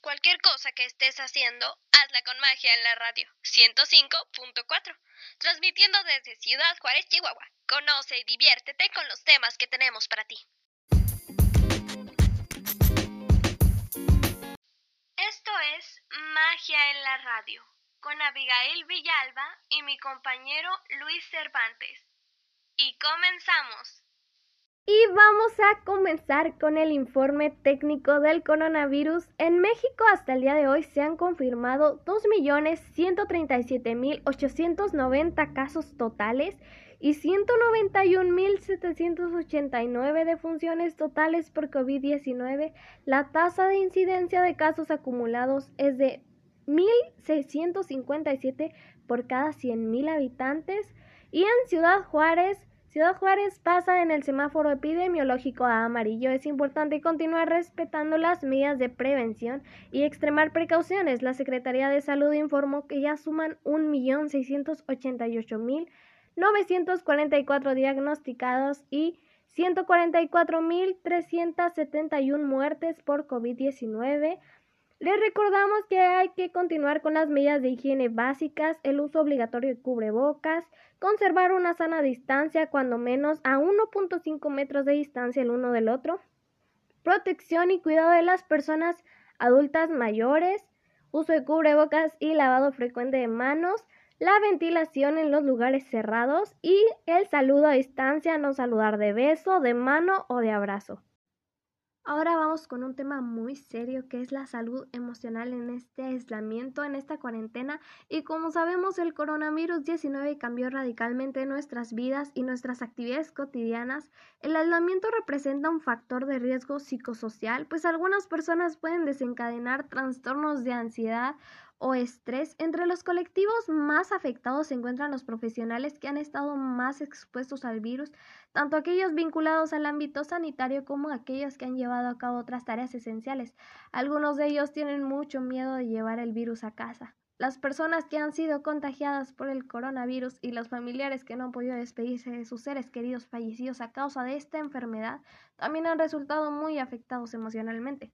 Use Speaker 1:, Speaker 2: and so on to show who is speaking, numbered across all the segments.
Speaker 1: Cualquier cosa que estés haciendo, hazla con magia en la radio 105.4, transmitiendo desde Ciudad Juárez, Chihuahua. Conoce y diviértete con los temas que tenemos para ti. Esto es Magia en la radio, con Abigail Villalba y mi compañero Luis Cervantes. Y comenzamos.
Speaker 2: Y vamos a comenzar con el informe técnico del coronavirus. En México hasta el día de hoy se han confirmado 2.137.890 casos totales y 191.789 defunciones totales por COVID-19. La tasa de incidencia de casos acumulados es de 1.657 por cada 100.000 habitantes. Y en Ciudad Juárez Ciudad Juárez pasa en el semáforo epidemiológico a amarillo. Es importante continuar respetando las medidas de prevención y extremar precauciones. La Secretaría de Salud informó que ya suman 1.688.944 diagnosticados y 144.371 muertes por COVID-19. Les recordamos que hay que continuar con las medidas de higiene básicas, el uso obligatorio de cubrebocas, conservar una sana distancia, cuando menos a 1.5 metros de distancia el uno del otro, protección y cuidado de las personas adultas mayores, uso de cubrebocas y lavado frecuente de manos, la ventilación en los lugares cerrados y el saludo a distancia, no saludar de beso, de mano o de abrazo. Ahora vamos con un tema muy serio que es la salud emocional en este aislamiento, en esta cuarentena. Y como sabemos, el coronavirus 19 cambió radicalmente nuestras vidas y nuestras actividades cotidianas. El aislamiento representa un factor de riesgo psicosocial, pues algunas personas pueden desencadenar trastornos de ansiedad o estrés. Entre los colectivos más afectados se encuentran los profesionales que han estado más expuestos al virus, tanto aquellos vinculados al ámbito sanitario como aquellos que han llevado a cabo otras tareas esenciales. Algunos de ellos tienen mucho miedo de llevar el virus a casa. Las personas que han sido contagiadas por el coronavirus y los familiares que no han podido despedirse de sus seres queridos fallecidos a causa de esta enfermedad también han resultado muy afectados emocionalmente.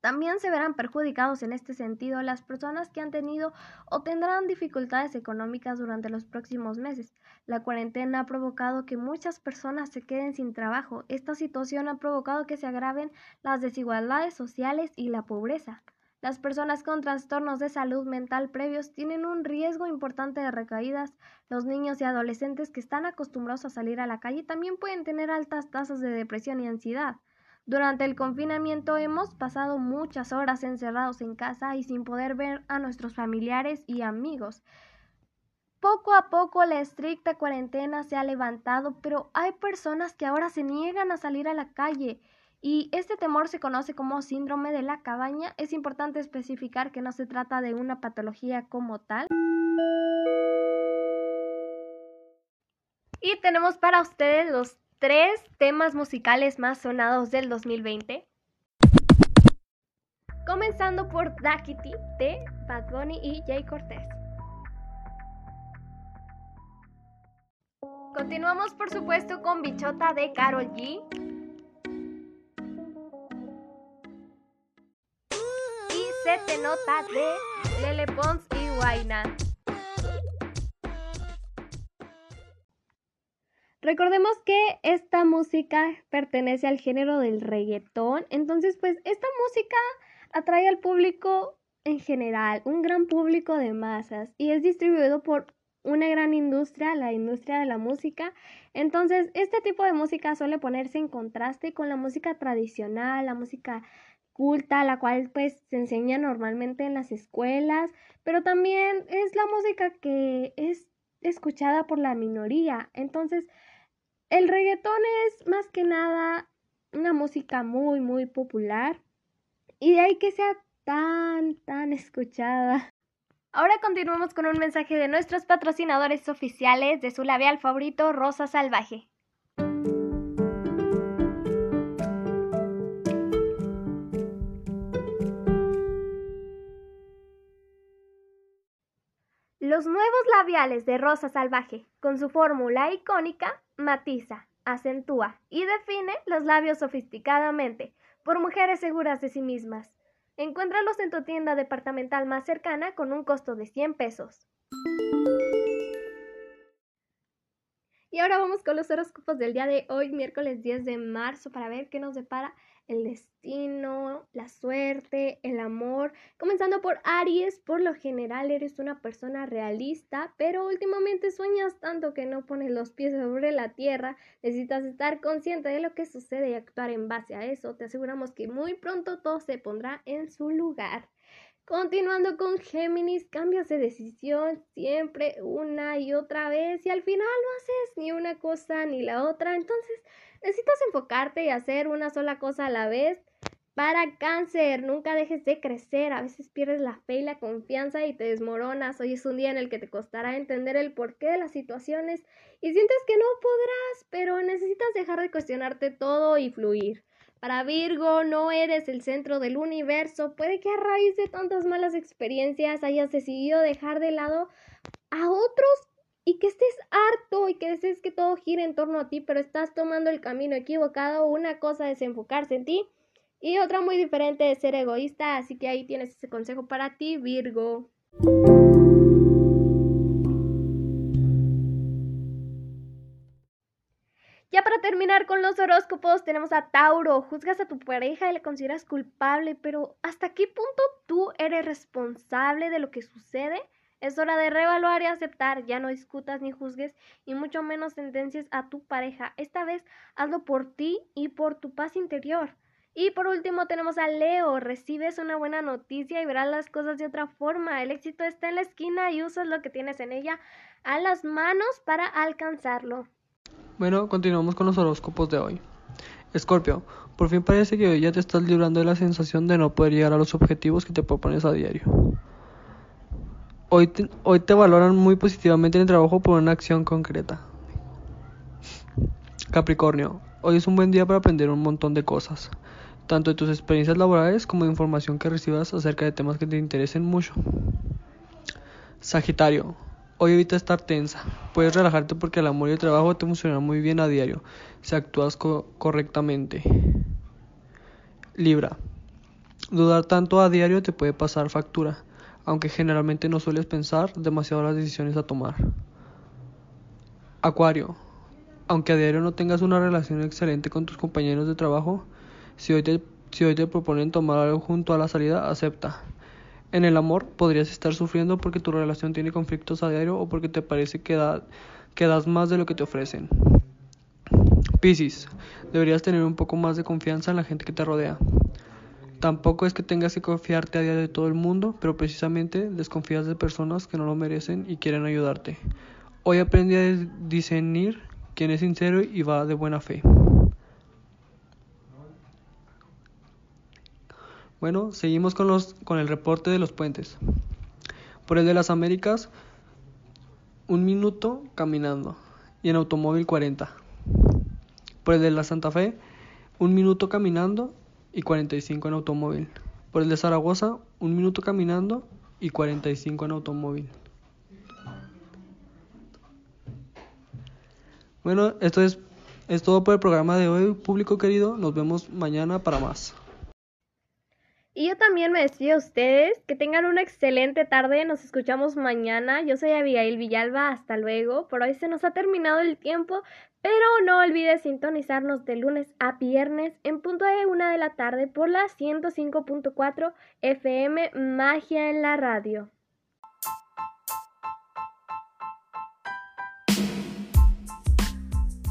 Speaker 2: También se verán perjudicados en este sentido las personas que han tenido o tendrán dificultades económicas durante los próximos meses. La cuarentena ha provocado que muchas personas se queden sin trabajo. Esta situación ha provocado que se agraven las desigualdades sociales y la pobreza. Las personas con trastornos de salud mental previos tienen un riesgo importante de recaídas. Los niños y adolescentes que están acostumbrados a salir a la calle también pueden tener altas tasas de depresión y ansiedad. Durante el confinamiento hemos pasado muchas horas encerrados en casa y sin poder ver a nuestros familiares y amigos. Poco a poco la estricta cuarentena se ha levantado, pero hay personas que ahora se niegan a salir a la calle y este temor se conoce como síndrome de la cabaña. Es importante especificar que no se trata de una patología como tal. Y tenemos para ustedes los tres temas musicales más sonados del 2020. Comenzando por Dakiti de Bad Bunny y Jay Cortez. Continuamos por supuesto con Bichota de Carol G. Y Se te nota de Lele Pons y Guayna. Recordemos que esta música pertenece al género del reggaetón, entonces pues esta música atrae al público en general, un gran público de masas y es distribuido por una gran industria, la industria de la música. Entonces, este tipo de música suele ponerse en contraste con la música tradicional, la música culta, la cual pues se enseña normalmente en las escuelas, pero también es la música que es escuchada por la minoría. Entonces, el reggaetón es más que nada una música muy, muy popular y de ahí que sea tan, tan escuchada. Ahora continuamos con un mensaje de nuestros patrocinadores oficiales de su labial favorito, Rosa Salvaje. Los nuevos labiales de Rosa Salvaje, con su fórmula icónica, matiza, acentúa y define los labios sofisticadamente. por mujeres seguras de sí mismas. Encuéntralos en tu tienda departamental más cercana con un costo de 100 pesos. Y ahora vamos con los horóscopos del día de hoy, miércoles 10 de marzo, para ver qué nos depara el destino, la suerte, el amor. Comenzando por Aries, por lo general eres una persona realista, pero últimamente sueñas tanto que no pones los pies sobre la tierra. Necesitas estar consciente de lo que sucede y actuar en base a eso. Te aseguramos que muy pronto todo se pondrá en su lugar. Continuando con Géminis, cambias de decisión siempre una y otra vez y al final no haces ni una cosa ni la otra. Entonces necesitas enfocarte y hacer una sola cosa a la vez. Para cáncer, nunca dejes de crecer. A veces pierdes la fe y la confianza y te desmoronas. Hoy es un día en el que te costará entender el porqué de las situaciones y sientes que no podrás, pero necesitas dejar de cuestionarte todo y fluir. Para Virgo, no eres el centro del universo. Puede que a raíz de tantas malas experiencias hayas decidido dejar de lado a otros y que estés harto y que desees que todo gire en torno a ti, pero estás tomando el camino equivocado. Una cosa es enfocarse en ti y otra muy diferente es ser egoísta. Así que ahí tienes ese consejo para ti, Virgo. Con los horóscopos, tenemos a Tauro. Juzgas a tu pareja y le consideras culpable, pero ¿hasta qué punto tú eres responsable de lo que sucede? Es hora de reevaluar y aceptar. Ya no discutas ni juzgues y mucho menos sentencias a tu pareja. Esta vez hazlo por ti y por tu paz interior. Y por último tenemos a Leo. Recibes una buena noticia y verás las cosas de otra forma. El éxito está en la esquina y usas lo que tienes en ella a las manos para alcanzarlo.
Speaker 3: Bueno, continuamos con los horóscopos de hoy. Escorpio, por fin parece que hoy ya te estás librando de la sensación de no poder llegar a los objetivos que te propones a diario. Hoy hoy te valoran muy positivamente en el trabajo por una acción concreta. Capricornio, hoy es un buen día para aprender un montón de cosas, tanto de tus experiencias laborales como de información que recibas acerca de temas que te interesen mucho. Sagitario, Hoy evita estar tensa. Puedes relajarte porque el amor y el trabajo te funcionan muy bien a diario si actúas correctamente. Libra. Dudar tanto a diario te puede pasar factura, aunque generalmente no sueles pensar demasiado las decisiones a tomar. Acuario. Aunque a diario no tengas una relación excelente con tus compañeros de trabajo, si hoy te, si hoy te proponen tomar algo junto a la salida, acepta. En el amor podrías estar sufriendo porque tu relación tiene conflictos a diario o porque te parece que, das más de lo que te ofrecen. Piscis, deberías tener un poco más de confianza en la gente que te rodea. Tampoco es que tengas que confiarte a diario de todo el mundo, pero precisamente desconfías de personas que no lo merecen y quieren ayudarte. Hoy aprendí a discernir quién es sincero y va de buena fe. Bueno, seguimos con, los, con el reporte de los puentes. Por el de las Américas, un minuto caminando y en automóvil 40. Por el de la Santa Fe, un minuto caminando y 45 en automóvil. Por el de Zaragoza, un minuto caminando y 45 en automóvil. Bueno, esto es, es todo por el programa de hoy, público querido. Nos vemos mañana para más.
Speaker 2: Y yo también me despido a ustedes. Que tengan una excelente tarde. Nos escuchamos mañana. Yo soy Abigail Villalba. Hasta luego. Por hoy se nos ha terminado el tiempo. Pero no olvides sintonizarnos de lunes a viernes en punto de una de la tarde por la 105.4 FM Magia en la Radio.